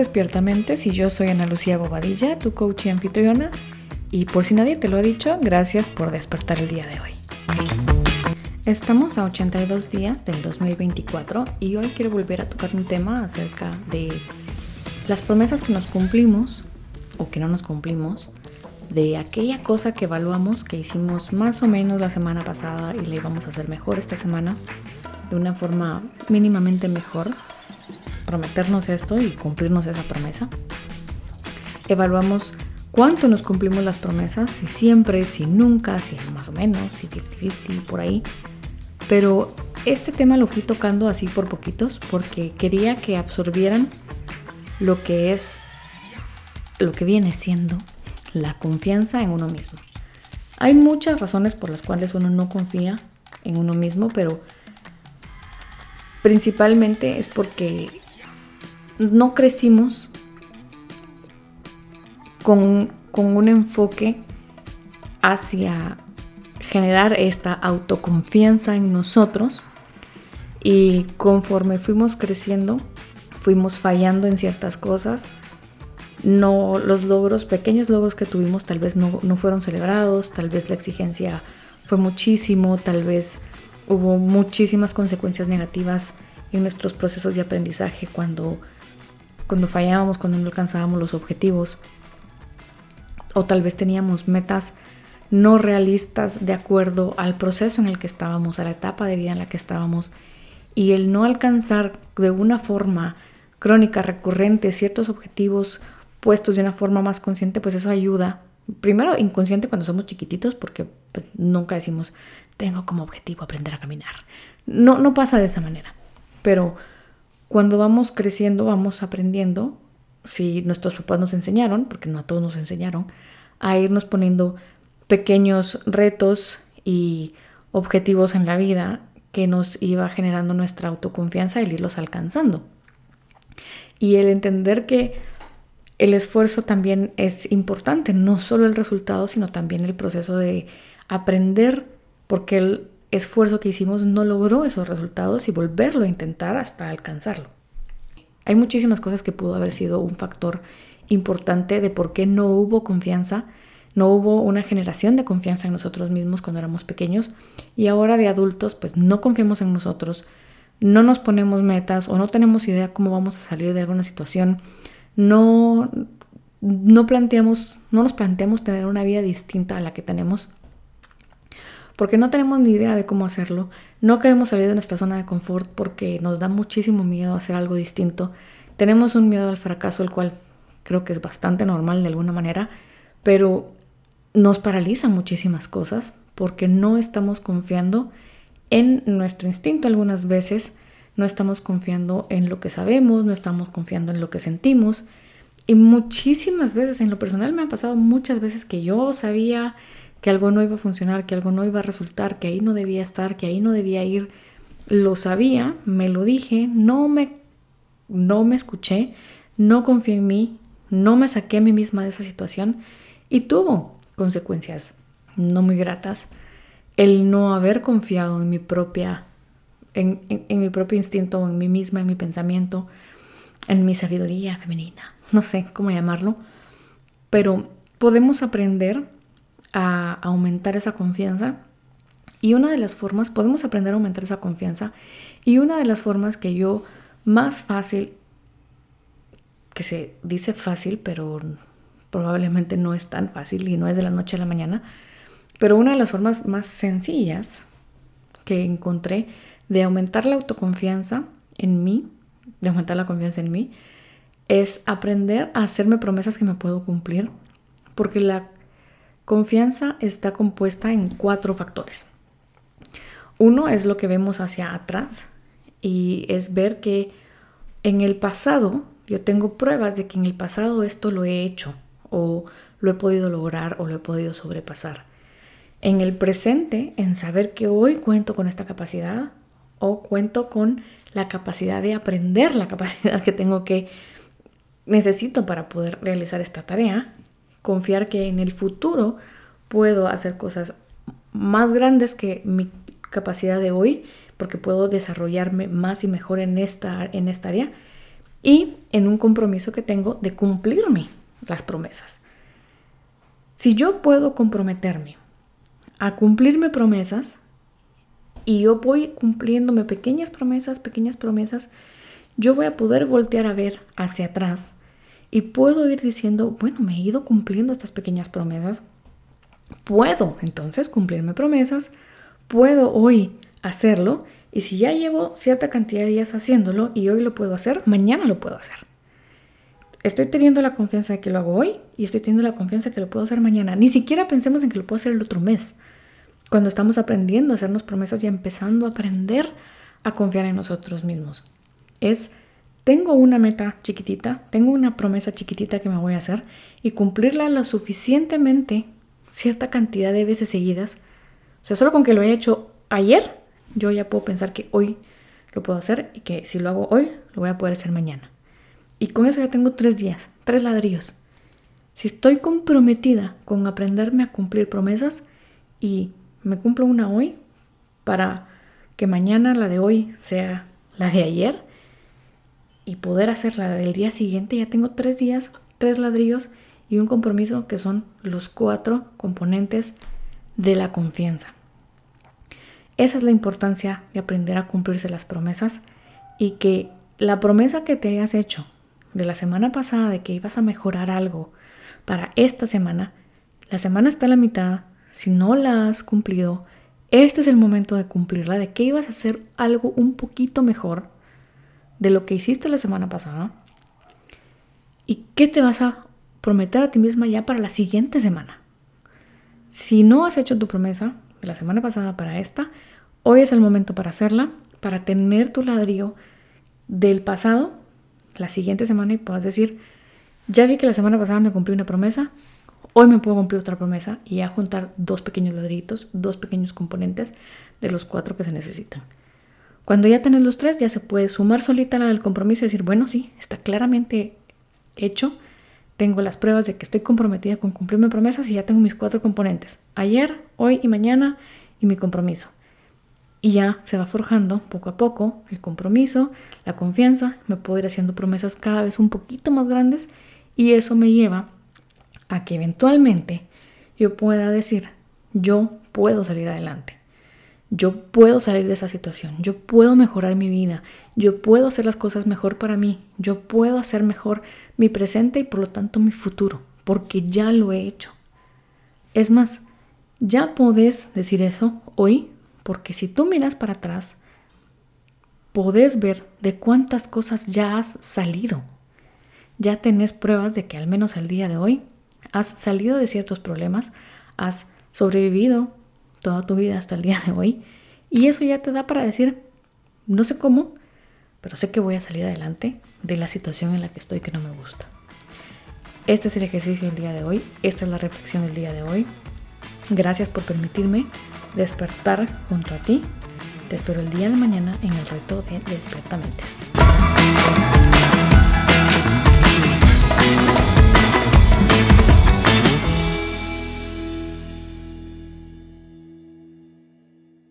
Despiertamente, si yo soy Ana Lucía Bobadilla, tu coach y anfitriona. Y por si nadie te lo ha dicho, gracias por despertar el día de hoy. Estamos a 82 días del 2024 y hoy quiero volver a tocar un tema acerca de las promesas que nos cumplimos o que no nos cumplimos, de aquella cosa que evaluamos que hicimos más o menos la semana pasada y le íbamos a hacer mejor esta semana, de una forma mínimamente mejor prometernos esto y cumplirnos esa promesa. Evaluamos cuánto nos cumplimos las promesas, si siempre, si nunca, si más o menos, si 50-50, por ahí. Pero este tema lo fui tocando así por poquitos porque quería que absorbieran lo que es, lo que viene siendo la confianza en uno mismo. Hay muchas razones por las cuales uno no confía en uno mismo, pero principalmente es porque no crecimos con, un enfoque hacia generar esta autoconfianza en nosotros y conforme fuimos creciendo, fuimos fallando en ciertas cosas. No, los logros, pequeños logros que tuvimos tal vez no, no fueron celebrados, tal vez la exigencia fue muchísimo, tal vez hubo muchísimas consecuencias negativas en nuestros procesos de aprendizaje cuando cuando fallábamos, cuando no alcanzábamos los objetivos. O tal vez teníamos metas no realistas de acuerdo al proceso en el que estábamos, a la etapa de vida en la que estábamos. Y el no alcanzar de una forma crónica, recurrente, ciertos objetivos puestos de una forma más consciente, pues eso ayuda. Primero, inconsciente cuando somos chiquititos, porque pues, nunca decimos, tengo como objetivo aprender a caminar. No, no pasa de esa manera. Pero cuando vamos creciendo, vamos aprendiendo, si nuestros papás nos enseñaron, porque no a todos nos enseñaron, a irnos poniendo pequeños retos y objetivos en la vida que nos iba generando nuestra autoconfianza el irlos alcanzando. Y el entender que el esfuerzo también es importante, no solo el resultado, sino también el proceso de aprender, porque el esfuerzo que hicimos no logró esos resultados y volverlo a intentar hasta alcanzarlo. Hay muchísimas cosas que pudo haber sido un factor importante de por qué no hubo confianza, no hubo una generación de confianza en nosotros mismos cuando éramos pequeños y ahora de adultos pues no confiamos en nosotros, no nos ponemos metas o no tenemos idea cómo vamos a salir de alguna situación, no, no planteamos, no nos planteamos tener una vida distinta a la que tenemos porque no tenemos ni idea de cómo hacerlo. No queremos salir de nuestra zona de confort porque nos da muchísimo miedo hacer algo distinto. Tenemos un miedo al fracaso, el cual creo que es bastante normal de alguna manera, pero nos paralizan muchísimas cosas porque no estamos confiando en nuestro instinto algunas veces, no estamos confiando en lo que sabemos, no estamos confiando en lo que sentimos. Y muchísimas veces, en lo personal me ha pasado muchas veces que yo sabía que algo no iba a funcionar, que algo no iba a resultar, que ahí no debía estar, que ahí no debía ir. Lo sabía, me lo dije, no me, no me escuché, no confié en mí, no me saqué a mí misma de esa situación y tuvo consecuencias no muy gratas el no haber confiado en mi propia, en, en mi propio instinto, en mí misma, en mi pensamiento, en mi sabiduría femenina, no sé cómo llamarlo, pero podemos aprender a aumentar esa confianza. Y una de las formas, podemos aprender a aumentar esa confianza. Y una de las formas que yo más fácil, que se dice fácil, pero probablemente no es tan fácil y no es de la noche a la mañana, pero una de las formas más sencillas que encontré de aumentar la autoconfianza en mí, de aumentar la confianza en mí, es aprender a hacerme promesas que me puedo cumplir, porque la Confianza está compuesta en cuatro factores. Uno es lo que vemos hacia atrás y es ver que en el pasado yo tengo pruebas de que en el pasado esto lo he hecho o lo he podido lograr o lo he podido sobrepasar. En el presente, en saber que hoy cuento con esta capacidad o cuento con la capacidad de aprender la capacidad que tengo que necesito para poder realizar esta tarea confiar que en el futuro puedo hacer cosas más grandes que mi capacidad de hoy, porque puedo desarrollarme más y mejor en esta, en esta área. y en un compromiso que tengo de cumplirme las promesas. Si yo puedo comprometerme a cumplirme promesas y yo voy cumpliéndome pequeñas promesas, pequeñas promesas, yo voy a poder voltear a ver hacia atrás y puedo ir diciendo, bueno, me he ido cumpliendo estas pequeñas promesas. Puedo entonces cumplirme promesas, puedo hoy hacerlo y si ya llevo cierta cantidad de días haciéndolo y hoy lo puedo hacer, mañana lo puedo hacer. Estoy teniendo la confianza de que lo hago hoy y estoy teniendo la confianza de que lo puedo hacer mañana. Ni siquiera pensemos en que lo puedo hacer el otro mes. Cuando estamos aprendiendo a hacernos promesas y empezando a aprender a confiar en nosotros mismos. Es, tengo una meta chiquitita, tengo una promesa chiquitita que me voy a hacer y cumplirla lo suficientemente, cierta cantidad de veces seguidas. O sea, solo con que lo haya hecho ayer, yo ya puedo pensar que hoy lo puedo hacer y que si lo hago hoy, lo voy a poder hacer mañana. Y con eso ya tengo tres días, tres ladrillos. Si estoy comprometida con aprenderme a cumplir promesas y me cumplo una hoy para que mañana la de hoy sea la de ayer y poder hacer la del día siguiente. Ya tengo tres días, tres ladrillos y un compromiso que son los cuatro componentes de la confianza. Esa es la importancia de aprender a cumplirse las promesas y que la promesa que te hayas hecho de la semana pasada de que ibas a mejorar algo para esta semana, la semana está a la mitad, si no la has cumplido, este es el momento de cumplirla, de que ibas a hacer algo un poquito mejor de lo que hiciste la semana pasada y qué te vas a prometer a ti misma ya para la siguiente semana. Si no has hecho tu promesa de la semana pasada para esta, hoy es el momento para hacerla, para tener tu ladrillo del pasado la siguiente semana y puedas decir, ya vi que la semana pasada me cumplí una promesa, Hoy me puedo cumplir otra promesa y ya juntar dos pequeños ladritos, dos pequeños componentes de los cuatro que se necesitan. Cuando ya tenés los tres, ya se puede sumar solita la del compromiso y decir, bueno, sí, está claramente hecho. Tengo las pruebas de que estoy comprometida con cumplirme promesas y ya tengo mis cuatro componentes. Ayer, hoy y mañana y mi compromiso. Y ya se va forjando poco a poco el compromiso, la confianza. Me puedo ir haciendo promesas cada vez un poquito más grandes y eso me lleva a que eventualmente yo pueda decir, yo puedo salir adelante. Yo puedo salir de esa situación, yo puedo mejorar mi vida, yo puedo hacer las cosas mejor para mí, yo puedo hacer mejor mi presente y por lo tanto mi futuro, porque ya lo he hecho. Es más, ya podés decir eso hoy, porque si tú miras para atrás, podés ver de cuántas cosas ya has salido. Ya tenés pruebas de que al menos el día de hoy has salido de ciertos problemas, has sobrevivido toda tu vida hasta el día de hoy. Y eso ya te da para decir, no sé cómo, pero sé que voy a salir adelante de la situación en la que estoy que no me gusta. Este es el ejercicio del día de hoy, esta es la reflexión del día de hoy. Gracias por permitirme despertar junto a ti. Te espero el día de mañana en el reto de Despertamentes.